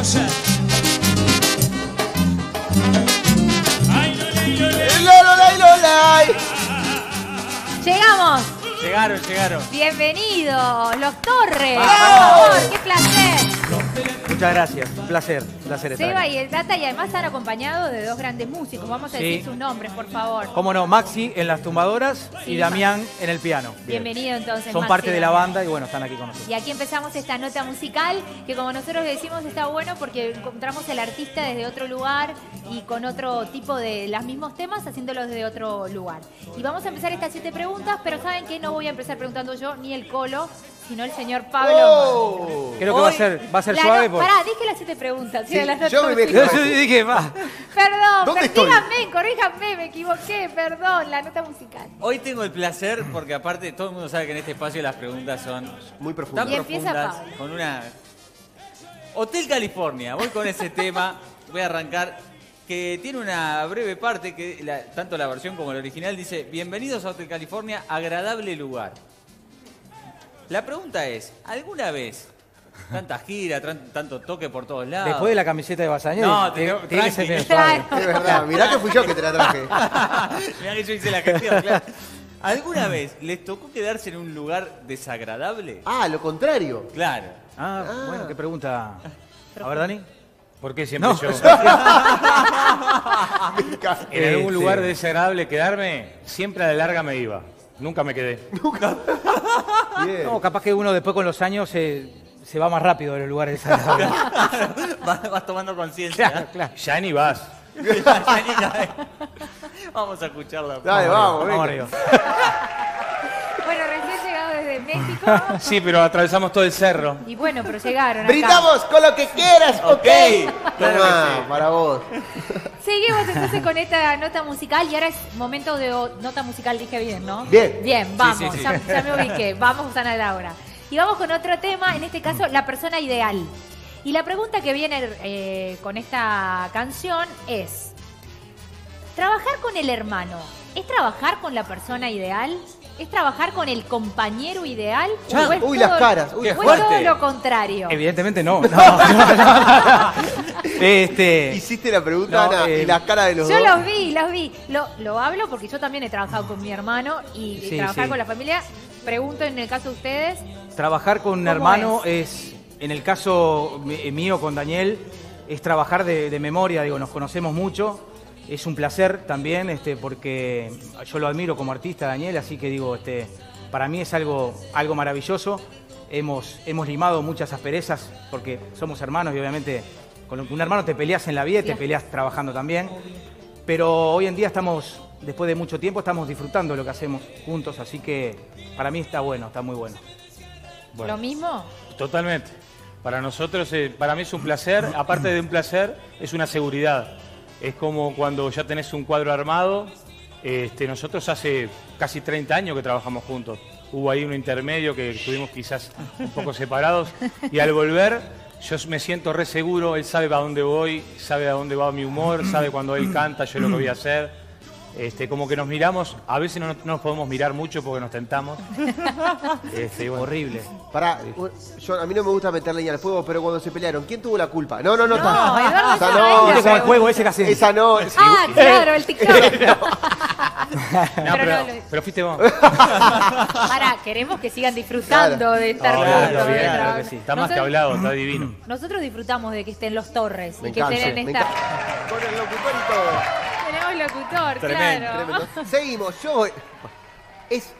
cosa. Ay, lolay, lolay. Lololay, lolay. Llegamos. Llegaron, llegaron. Bienvenidos, los Torres. ¡Bravo! Por favor, qué placer. Muchas gracias, un placer, placer estar Seba aquí. y el Data y además están acompañados de dos grandes músicos. Vamos a Sí. decir sus nombres, por favor. Cómo no, Maxi en las tumbadoras Sí, y Damián en el piano. Bien. Bienvenido entonces. Son Maxi parte de la banda y bueno, están aquí con nosotros. Y aquí empezamos esta nota musical que como nosotros decimos está bueno porque encontramos el artista desde otro lugar y con otro tipo de los mismos temas haciéndolos desde otro lugar. Y vamos a empezar estas siete preguntas, pero saben que no voy a empezar preguntando yo ni el Colo, sino el señor Pablo. Oh. Creo que va a ser, va a ser La suave no-. Pará, dije las siete preguntas. sí, Sí, las notas yo me. Yo dije, va. Perdón, ¿Dónde estoy? díganme, corríjanme, me equivoqué, perdón, la nota musical. Hoy tengo el placer, porque aparte todo el mundo sabe que en este espacio las preguntas son Muy tan empieza profundas, Pablo. con una... Hotel California, voy con ese tema, voy a arrancar, que tiene una breve parte, que la- tanto la versión como la original dice, bienvenidos a Hotel California, agradable lugar. La pregunta es, ¿alguna vez, tanta gira, tanto toque por todos lados? Después de la camiseta de Basañez, No, te-. Claro. Es verdad, mirá que fui yo que te la traje. Mirá que yo hice la gestión, claro. ¿Alguna vez les tocó quedarse en un lugar desagradable? Ah, lo contrario. Claro. Ah, bueno, qué pregunta. A ver, Dani. ¿Por qué siempre No. yo? En algún lugar desagradable quedarme, siempre a la larga me iba. Nunca me quedé. Bien. No, capaz que uno después con los años se, se va más rápido de los lugares desagradables. Vas, vas tomando conciencia. claro, claro. Ya ni vas. Vamos a escucharla. Dale, vamos, Vamos venga. arriba. Bueno, recién llegado desde México. Sí, pero atravesamos todo el cerro. Y bueno, pero llegaron acá. Brindamos con lo que quieras, ¿ok? Para vos. Seguimos entonces con esta nota musical y ahora es momento de o- nota musical, dije bien, ¿no? Bien. Bien, vamos, sí, sí. Ya, ya me ubiqué, vamos a la hora. Y vamos con otro tema, en este caso, la persona ideal. Y la pregunta que viene eh, con esta canción es, ¿trabajar con el hermano es trabajar con la persona ideal? ¿Es trabajar con el compañero ideal? Ya, ¿O es uy, todo- las caras, uy, o es todo lo contrario? Evidentemente no. no, no, no. Este, Hiciste la pregunta, No, Ana, eh, y la cara de los Yo dos. los vi, los vi. Lo, lo hablo porque yo también he trabajado con mi hermano y, y Sí, trabajar sí. con la familia. Pregunto en el caso de ustedes. Trabajar con un ¿Cómo hermano es? en el caso mi- mío con Daniel, es trabajar de, de memoria, digo, nos conocemos mucho. Es un placer también, este, porque yo lo admiro como artista, Daniel, así que digo, este, para mí es algo, algo maravilloso. Hemos, hemos limado muchas asperezas porque somos hermanos y obviamente con un hermano te peleas en la vida y te peleas trabajando también. Pero hoy en día estamos, después de mucho tiempo, estamos disfrutando de lo que hacemos juntos, así que para mí está bueno, está muy bueno. Bueno, ¿Lo mismo? Totalmente. Para nosotros, eh, para mí es un placer. Aparte de un placer, es una seguridad. Es como cuando ya tenés un cuadro armado. Este, nosotros hace casi 30 años que trabajamos juntos. Hubo ahí un intermedio que estuvimos quizás un poco separados. Y al volver, yo me siento re seguro. Él sabe a dónde voy, sabe a dónde va mi humor, sabe cuando él canta, yo lo que voy a hacer. Este, como que nos miramos, a veces no, no nos podemos mirar mucho porque nos tentamos. Este, bueno. Horrible. Pará, yo, a mí no me gusta meter leña al fuego, pero cuando se pelearon, ¿quién tuvo la culpa? No, no, no. No, está- Eduardo esa no, Viste como el juego ese. Esa no. Ah, claro, el TikTok. No, Pero pero, no lo- pero fuiste vos. Para, queremos que sigan disfrutando Claro. de estar Claro, juntos. claro trabajar. que sí. Está más que hablado, está divino. Nosotros disfrutamos de que estén los Torres Me y que estén en esta. Con el locutor y todo. Tenemos locutor, Tremendo, claro. Tremendo. Seguimos, yo. Es.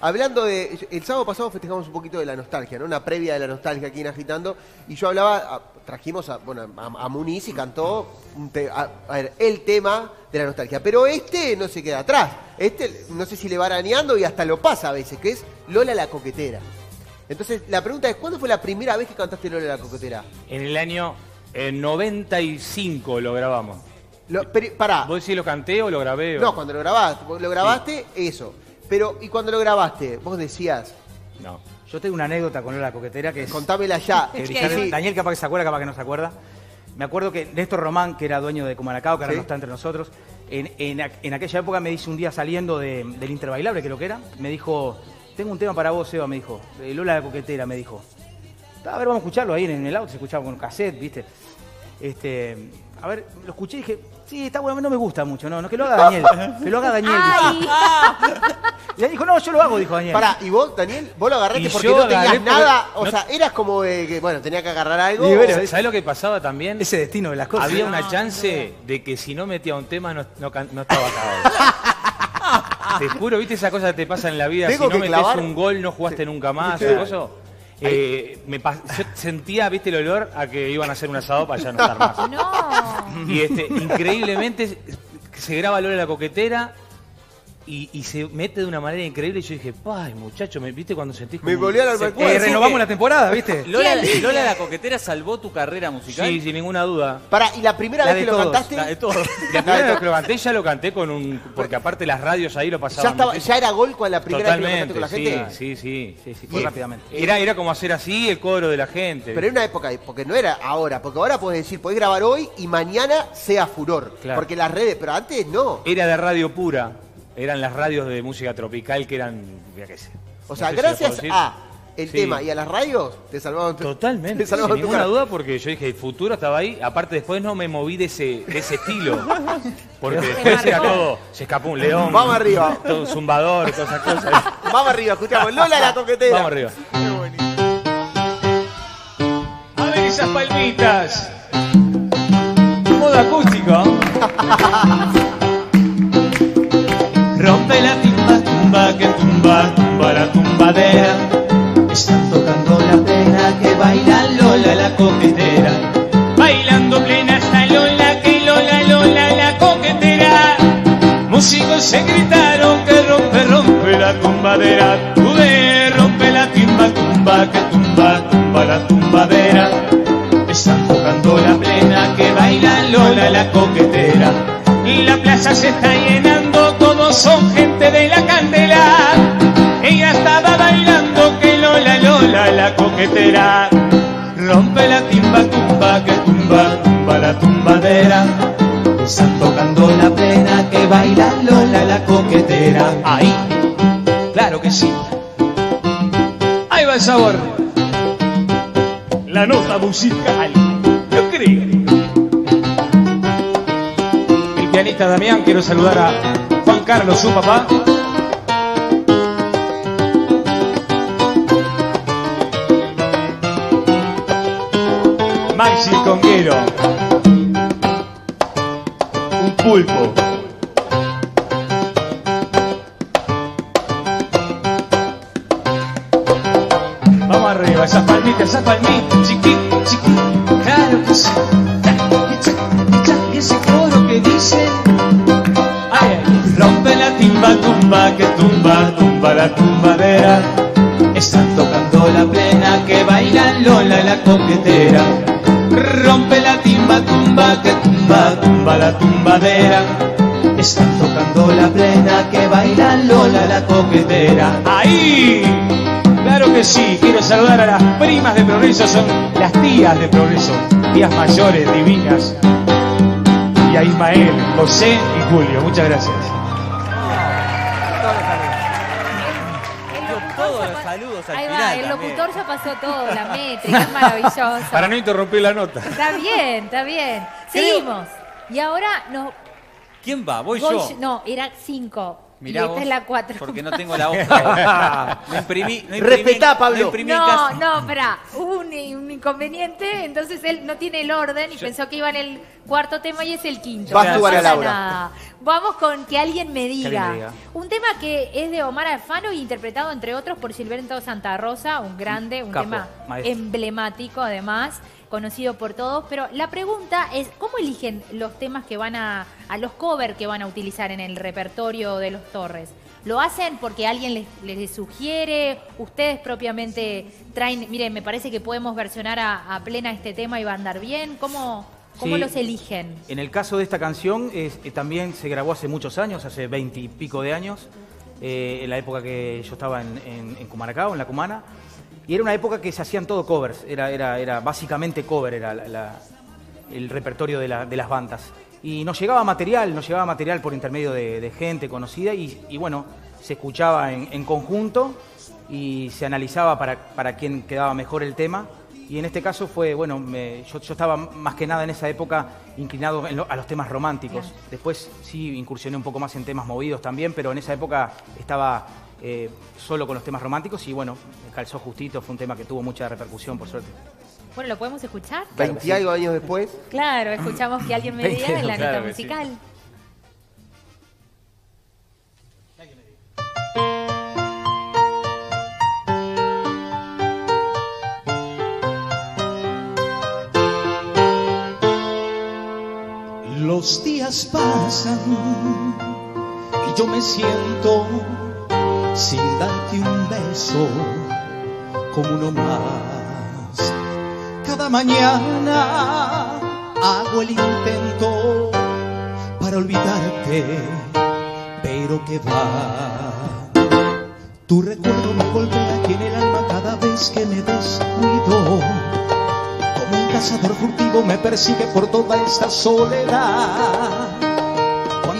Hablando de. El sábado pasado festejamos un poquito de la nostalgia, ¿no? Una previa de la nostalgia aquí en Agitando. Y yo hablaba. a- trajimos a, bueno, a, a Muniz y cantó un te- a, a ver, el tema de la nostalgia. Pero este no se queda atrás. Este, no sé si le va arañando y hasta lo pasa a veces, que es Lola la coquetera. Entonces, la pregunta es: ¿cuándo fue la primera vez que cantaste Lola la coquetera? En el año eh, 95 lo grabamos. Lo, pero, pará. ¿Vos decís lo canté o lo grabé? o- No, cuando lo grabaste. Lo grabaste, eso. Pero, ¿y cuando lo grabaste? Vos decías, No. Yo tengo una anécdota con la coquetera que es. contámela ya. que. Daniel capaz que se acuerda, capaz que no se acuerda. Me acuerdo que Néstor Román, que era dueño de Cumaracao, que ahora Sí. no está entre nosotros, en, en aqu- en aquella época me dice un día saliendo de- del Interbailable, creo que era, me dijo, tengo un tema para vos, Eva, me dijo. Lola la coquetera, me dijo. A ver, vamos a escucharlo ahí en el auto, se escuchaba con cassette, ¿viste? Este, a ver, lo escuché y dije, sí, está bueno, no me gusta mucho, no, no que lo haga Daniel, que lo haga Daniel. Ay, Y él dijo, no, yo lo hago, dijo Daniel. Pará, ¿y vos, Daniel? ¿Vos lo agarraste Y porque yo no tenías porque- nada? O no- sea, eras como de que, bueno, tenía que agarrar algo. Y bueno, ¿Sabes lo que pasaba también? Ese destino de las cosas. Había una chance de que si no metía un tema no, no, can- no estaba acabado. te juro, ¿viste esa cosa que te pasa en la vida? Tengo si no que metes clavar- un gol no jugaste nunca más. Sí. esa cosa. Eh, me pas- yo sentía, viste, el olor a que iban a hacer un asado para ya no estar más. no. Y este, increíblemente se graba Lola la coquetera y, y se mete de una manera increíble. Y yo dije, ay, muchacho, ¿me viste cuando sentís como Me volvió a la se alma- puede Eh, renovamos que- la temporada, ¿viste? Lola, la coquetera salvó tu carrera musical. Sí, sin ninguna duda. Pará, ¿y la primera La vez que lo cantaste? La de todo. La primera vez que lo canté ya lo canté con un... Porque aparte las radios ahí lo ¿Ya, pasaban estaba. ¿Ya era gol con la primera vez que lo cantaste con la Totalmente, gente? sí, sí, sí. Sí, sí, fue rápidamente. Era, era como hacer así el coro de la gente. Pero en una época, porque no era ahora, porque ahora puedes decir, podés grabar hoy y mañana sea furor. Claro. Porque las redes, pero antes no. Era de radio pura. Eran las radios de música tropical que eran, ya qué sé. O sea, No sé si gracias decir. a el Sí. tema y a las radios, te salvaban tu Totalmente, Te sin salvaban tu ninguna cara. duda, porque yo dije, el futuro estaba ahí. Aparte, después no me moví de ese, de ese estilo. Porque después era marcó. todo, se escapó un león. Vamos arriba. Todo un zumbador, todas esas cosas. Vamos arriba, escuchamos. Lola la coquetera. Vamos arriba. A ver esas palmitas. Modo acústico. Rompe la timba, tumba, que tumba, tumba la tumbadera. Están tocando la plena que baila Lola la coquetera. Bailando plena está Lola, que Lola, Lola la coquetera. Músicos se gritaron que rompe, rompe la tumbadera. Tuve, rompe la timba, tumba, que tumba, tumba la tumbadera. Están tocando la plena que baila Lola la coquetera. La plaza se está llenando, son gente de la candela. Ella estaba bailando que Lola, Lola la coquetera. Rompe la timba, tumba, que tumba, tumba la tumbadera. Están tocando la plena que baila Lola la coquetera. Ahí, claro que sí. Ahí va el sabor. La nota musical. Yo creo. El pianista Damián, quiero saludar a Carlos, su papá. Maxi Conguero. Un pulpo. Vamos arriba, esas palmitas, esas palmitas, que tumba, tumba la tumbadera. Están tocando la plena que baila Lola la coquetera. Rompe la timba, tumba, que tumba, tumba la tumbadera. Están tocando la plena que baila Lola la coquetera. ¡Ahí! Claro que sí, quiero saludar a las primas de Progreso, son las tías de Progreso, tías mayores, divinas. Y a Ismael, José y Julio, muchas gracias. Pasó todo, la métrica, es maravilloso. Para no interrumpir la nota. Está bien, está bien. Seguimos. Y ahora nos ¿Quién va? Voy, voy yo. yo- No, era cinco. Mirá y esta vos, es la cuatro. Porque no tengo la hoja. No imprimí. No imprimí Respetá, Pablo. No imprimí No, no, espera, hubo un, un inconveniente, entonces él no tiene el orden y pensó que iba en el cuarto tema y es el quinto. Vas No tú, pasa Ana Laura. nada. Vamos con que alguien me diga. alguien me diga. Un tema que es de Omar Alfano y interpretado entre otros por Silvento Santa Rosa, un grande, un Capo, tema maestro. emblemático además, conocido por todos, pero la pregunta es, ¿cómo eligen los temas que van a, a los covers que van a utilizar en el repertorio de los Torres? ¿Lo hacen porque alguien les, les sugiere? ¿Ustedes propiamente traen, miren, me parece que podemos versionar a, a plena este tema y va a andar bien? ¿Cómo, cómo Sí. los eligen? En el caso de esta canción, es- eh, también se grabó hace muchos años, hace veinte y pico de años, eh, en la época que yo estaba en, en, en Cumaracao, en La Cumana. Y era una época que se hacían todo covers, era, era, era básicamente cover, era la- la- el repertorio de, la- de las bandas. Y nos llegaba material, nos llegaba material por intermedio de, de gente conocida y, y bueno, se escuchaba en, en conjunto y se analizaba para, para quién quedaba mejor el tema Y en este caso fue, bueno, me- yo, yo estaba más que nada en esa época inclinado lo- a los temas románticos. Después sí incursioné un poco más en temas movidos también, pero en esa época estaba eh, solo con los temas románticos y bueno, me calzó justito, fue un tema que tuvo mucha repercusión, por suerte. Bueno, ¿lo podemos escuchar? Veinti algo años después. Claro, escuchamos que alguien me diga en la Claro nota sí. musical. Los días pasan y yo me siento sin darte un beso como uno más. Cada mañana hago el intento para olvidarte, pero que va. Tu recuerdo me golpea aquí en el alma cada vez que me descuido. Como un cazador furtivo me persigue por toda esta soledad.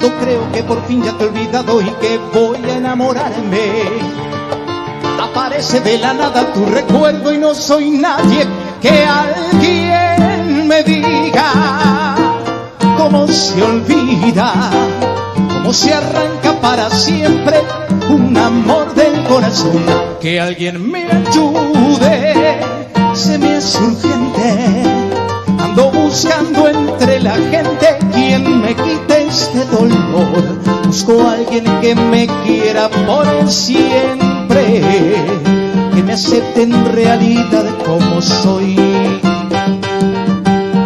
Cuando creo que por fin ya te he olvidado y que voy a enamorarme, aparece de la nada tu recuerdo y no soy nadie que alguien me diga cómo se olvida, cómo se arranca para siempre un amor del corazón. Que alguien me ayude, se me hace urgente. Ando buscando entre la gente quien me quite Busco a alguien que me quiera por siempre, que me acepte en realidad como soy.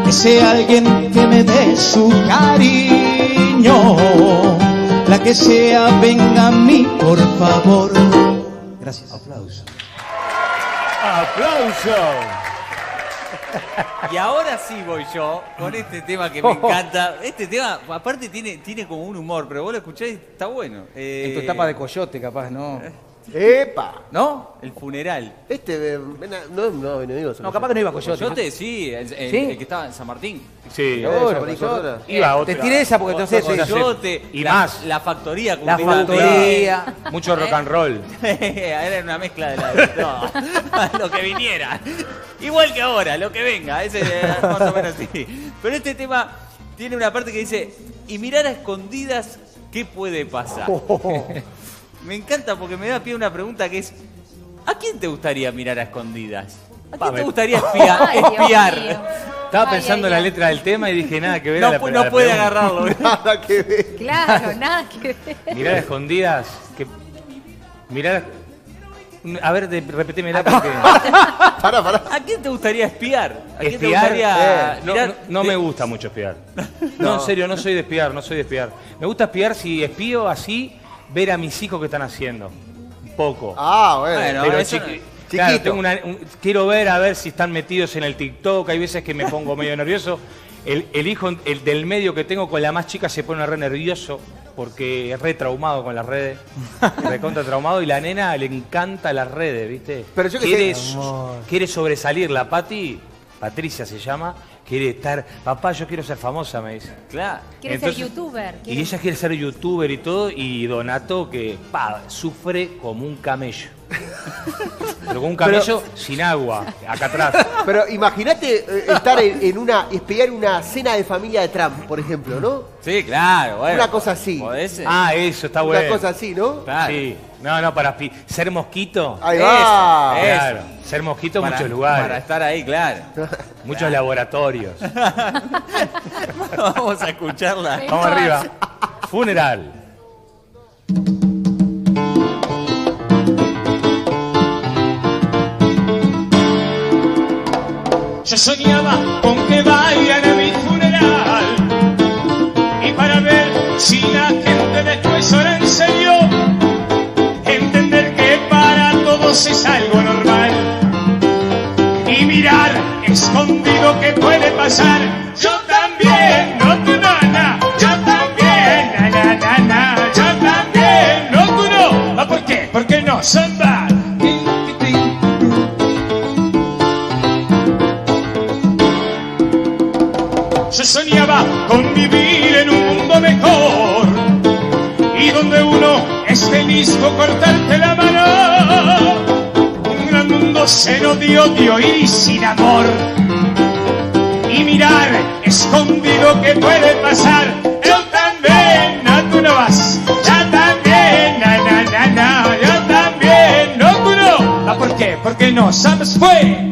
Ese alguien que me dé su cariño, la que sea, venga a mí, por favor. Gracias. Aplausos. ¡Aplauso! Y ahora sí voy yo con este tema que me encanta. Este tema, aparte, tiene, tiene como un humor, pero vos lo escuchás y está bueno. Eh, En tu etapa de coyote, capaz, ¿no? ¡Epa! ¿No? El funeral. Este, eh, no, no, no. No, capaz que no iba coyote. Coyote, sí, el, el- ¿Sí? el que estaba en San Martín. Sí. Seguro, coyote. Cordona. Iba a Eh, otra. Te tiré esa porque entonces... Sí. se- Coyote, y la, más. La factoría. La Curtida factoría. Mucho rock and roll. Era una mezcla de la no, lo que viniera. Igual que ahora, lo que venga. Ese es más o menos así. Pero este tema tiene una parte que dice, y mirar a escondidas, ¿qué puede pasar? Me encanta porque me da pie a una pregunta que es, ¿a quién te gustaría mirar a escondidas? ¿A quién te gustaría espia- Ay, Dios mío. espiar? Estaba Ay, pensando ay, en la ay. letra del tema y dije nada que ver. No, a la- pu- a no la puede pregunta. agarrarlo. Nada que ver. Claro, nada que ver. Mirar a escondidas. Que... Mirar. A ver, de, repetímela porque. Pará, pará. ¿A quién te gustaría espiar? ¿A quién te Espiar, gustaría eh, no, mirar? no- no de- me gusta mucho espiar. No, en serio, no soy de espiar, no soy de espiar. Me gusta espiar si espío así, ver a mis hijos que están haciendo. Un poco. Ah, bueno. Bueno, Pero eso chiqui- no- claro, Chiquito. tengo una- un- quiero ver a ver si están metidos en el TikTok. Hay veces que me pongo medio nervioso. El, el hijo el del medio que tengo con la más chica se pone re nervioso porque es re traumado con las redes. Recontra traumado y la nena le encanta las redes, ¿viste? Pero yo que quiere, sé- quiere sobresalir. La Pati, Patricia se llama, quiere estar. Papá, yo quiero ser famosa, me dice. Claro. Quiere ser youtuber. Y ella quiere ser youtuber y todo, y Donato que pa, sufre como un camello. Pero como un camello sin agua, acá atrás. Pero imagínate eh, estar en, en una, espiar una cena de familia de Trump, por ejemplo, ¿no? Sí, claro. Bueno, Una cosa así. ¿podés? Ah, eso está Una bueno. cosa así, ¿no? Claro. Sí. No, no, para ser mosquito. Ahí Eso, va. Claro, ser mosquito en Para- muchos lugares, Para estar ahí, claro. muchos laboratorios. Vamos a escucharla. Vamos arriba. Funeral. Yo soñaba con que vayan a mi funeral y para ver si la gente después todos es algo normal y mirar escondido que puede pasar. Yo también, no tu nana, yo también, na na na yo también, no tú no. ¿Ah, ¿Por qué? No bad. Tin, tin, tin. Yo soñaba con vivir en un mundo mejor y donde uno es feliz con cortarte la mano. Dándose en odio de oír sin amor. Y mirar escondido que puede pasar. Yo también, no tú no vas. Yo también, na na na na. Yo también, no tú no. Ah, ¿Por qué? Porque no sabes fue.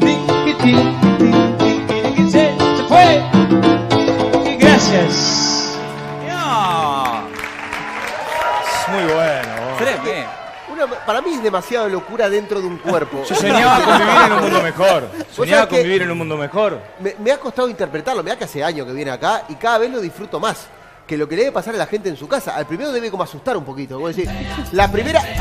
Para mí es demasiada locura dentro de un cuerpo. Yo soñaba con vivir en un mundo mejor. Soñaba sabés con que- vivir en un mundo mejor. Me, me ha costado interpretarlo, me da que hace años que viene acá y cada vez lo disfruto más. Que lo que le debe pasar a la gente en su casa. Al primero debe como asustar un poquito. Vos decís, la primera.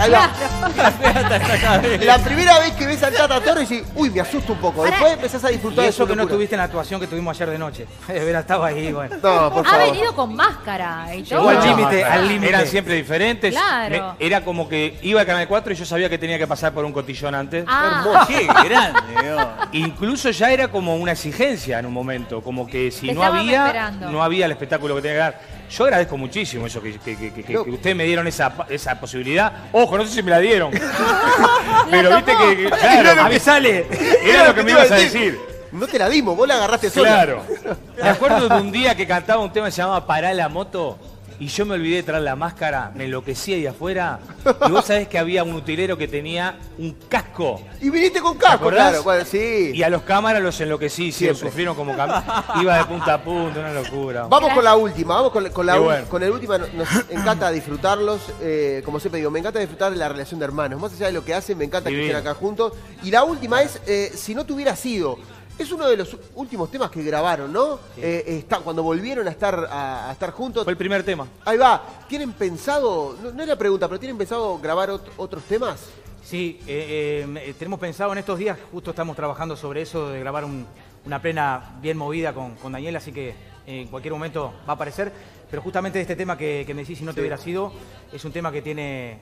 La primera vez que ves al Tata Torres y uy, me asusta un poco. Después empezás a Y disfrutar de eso que no estuviste en la actuación que tuvimos ayer de noche. De veras estaba ahí, bueno. No, por Ha favor. venido con máscara y todo. Llegó al No, límite, no, al límite. Eran siempre diferentes. Claro. Me- era como que iba al Canal 4 y yo sabía que tenía que pasar por un cotillón antes. Ah, Qué grande, Dios. Incluso ya era como una exigencia en un momento, como que si Te no había, esperando. no había el espectáculo que tenía que dar. Yo agradezco muchísimo eso, que, que- ustedes me dieron esa, esa posibilidad. Ojo, no sé si me la dieron. Pero viste que, claro, Avisale. era lo que me ibas a decir. No te la dimos, vos la agarraste sola. Claro. Me acuerdo de un día que cantaba un tema que se llamaba Pará la moto y yo me olvidé de traer la máscara, me enloquecía ahí afuera. Y vos sabés que había un utilero que tenía un casco. Y viniste con casco, claro. Bueno, sí. Y a los cámaras los enloquecí, sí, Siempre. sufrieron como cam- Iba de punta a punta, una locura. Vamos con la última, vamos con, con la el último. Nos encanta disfrutarlos. eh, como siempre digo, me encanta disfrutar de la relación de hermanos. Más allá de lo que hacen, me encanta que estén acá juntos. Y la última es, eh, si no te hubiera sido. Es uno de los últimos temas que grabaron, ¿no? Eh, está, cuando volvieron a estar, a, a estar juntos. Fue el primer tema. Ahí va. ¿Tienen pensado, no, no es la pregunta, pero ¿tienen pensado grabar ot- otros temas? Sí, eh, eh, tenemos pensado en estos días, justo estamos trabajando sobre eso, de grabar un- una plena bien movida con, con Daniel, así que en cualquier momento va a aparecer. Pero justamente este tema que, que me decís, si no te hubiera sido, es un tema que tiene,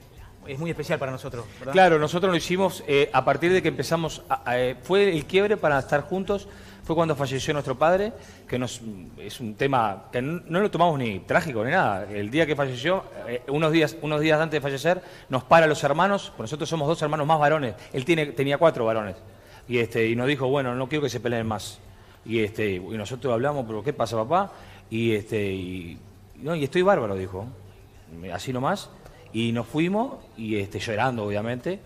es muy especial para nosotros, ¿verdad? Claro, nosotros lo hicimos eh, a partir de que empezamos, a- a- eh, fue el quiebre para estar juntos, fue cuando falleció nuestro padre, que nos, es un tema que no, no lo tomamos ni trágico ni nada. El día que falleció, eh, unos, días, unos días antes de fallecer, nos para los hermanos, pues nosotros somos dos hermanos más varones, él tiene, tenía cuatro varones, y, este, y nos dijo, bueno, no quiero que se peleen más. Y, este, y nosotros hablamos, pero ¿qué pasa, papá? Y, este, y, no, y estoy bárbaro, dijo, así nomás. Y nos fuimos, y este, llorando, obviamente,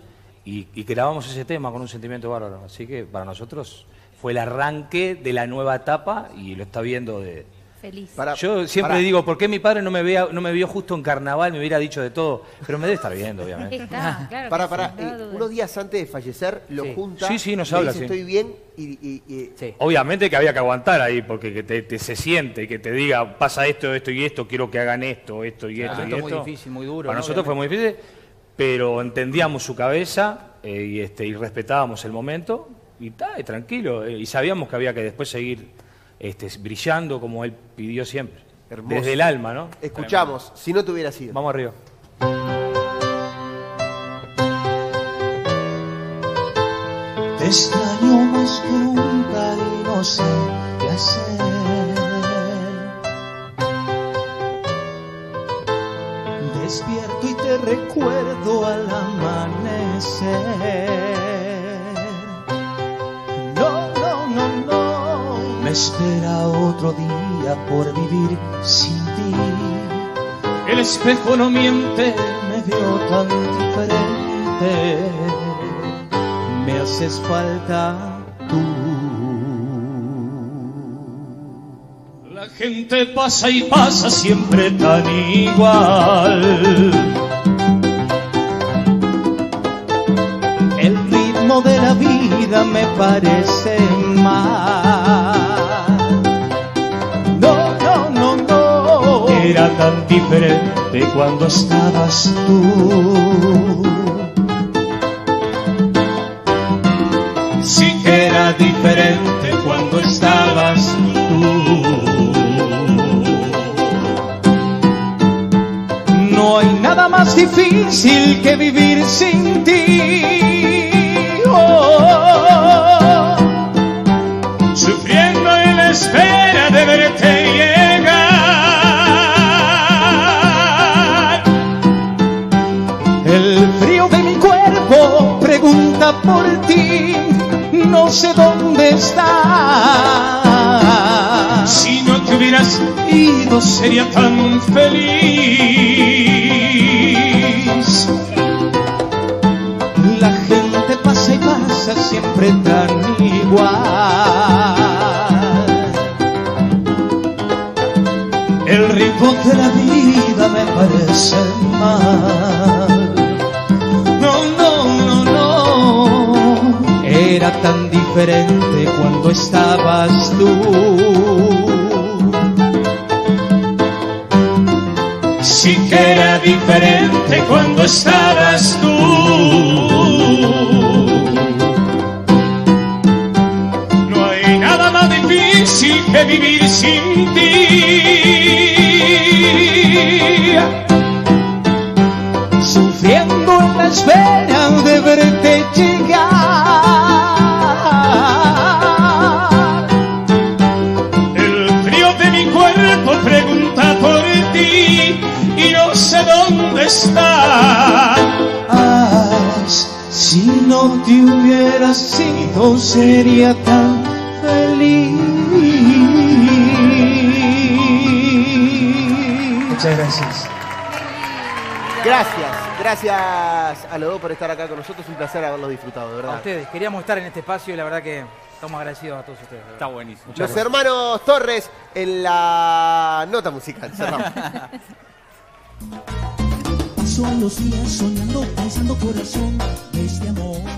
y, y grabamos ese tema con un sentimiento bárbaro. Así que para nosotros fue el arranque de la nueva etapa y lo está viendo de... feliz. Para- Yo siempre para- digo, ¿por qué mi padre no me, vea, no me vio justo en carnaval? Me hubiera dicho de todo, pero me debe estar viendo, obviamente. Está, claro. Para, para, sí, eh, unos días antes de fallecer lo Sí. junta. Sí, sí, nos habla, dice, sí. Estoy bien y, y- y- Sí. Obviamente que había que aguantar ahí, porque que te, te- se siente y que te diga, pasa esto, esto y esto, quiero que hagan esto, esto y esto y esto. muy difícil, muy duro, Para ¿no? nosotros fue muy difícil, pero entendíamos su cabeza eh, y, este, y respetábamos el momento y, ta, y tranquilo. eh, y sabíamos que había que después seguir este, brillando como él pidió siempre. Hermoso. Desde el alma, ¿no? Escuchamos, si no te hubiera sido. Vamos arriba. Te extraño más que nunca y no sé qué hacer. Despierto y te recuerdo al amanecer. Espera otro día por vivir sin ti. El espejo no miente, me veo tan diferente. Me haces falta tú. La gente pasa y pasa siempre tan igual. El ritmo de la vida me parece mal. Era tan diferente cuando estabas tú. Sí que era diferente cuando estabas tú. No hay nada más difícil que vivir sin ti. Sería tan feliz. La gente pasa y pasa siempre tan igual. El ritmo de la vida me parece mal. No, no, no, no. Era tan diferente cuando estabas tú. Sí que era diferente cuando estabas tú. No hay nada más difícil que vivir sin ti. Sufriendo en la espera de verte llegar. El frío de mi cuerpo está. Ah, si no te hubieras sido sería tan feliz. Muchas gracias. Gracias, gracias a los dos por estar acá con nosotros. Un placer haberlo disfrutado, de A verdad. ustedes, queríamos estar en este espacio y la verdad que estamos agradecidos a todos ustedes. Está buenísimo. Los hermanos Torres en la nota musical. Cerramos. Paso los días soñando, pensando corazón de este amor.